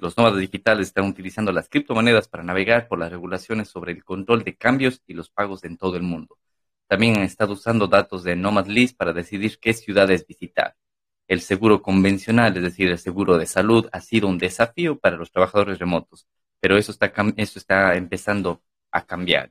Los nómadas digitales están utilizando las criptomonedas para navegar por las regulaciones sobre el control de cambios y los pagos en todo el mundo. También han estado usando datos de Nomad List para decidir qué ciudades visitar. El seguro convencional, es decir, el seguro de salud, ha sido un desafío para los trabajadores remotos, pero eso está, eso está empezando a cambiar.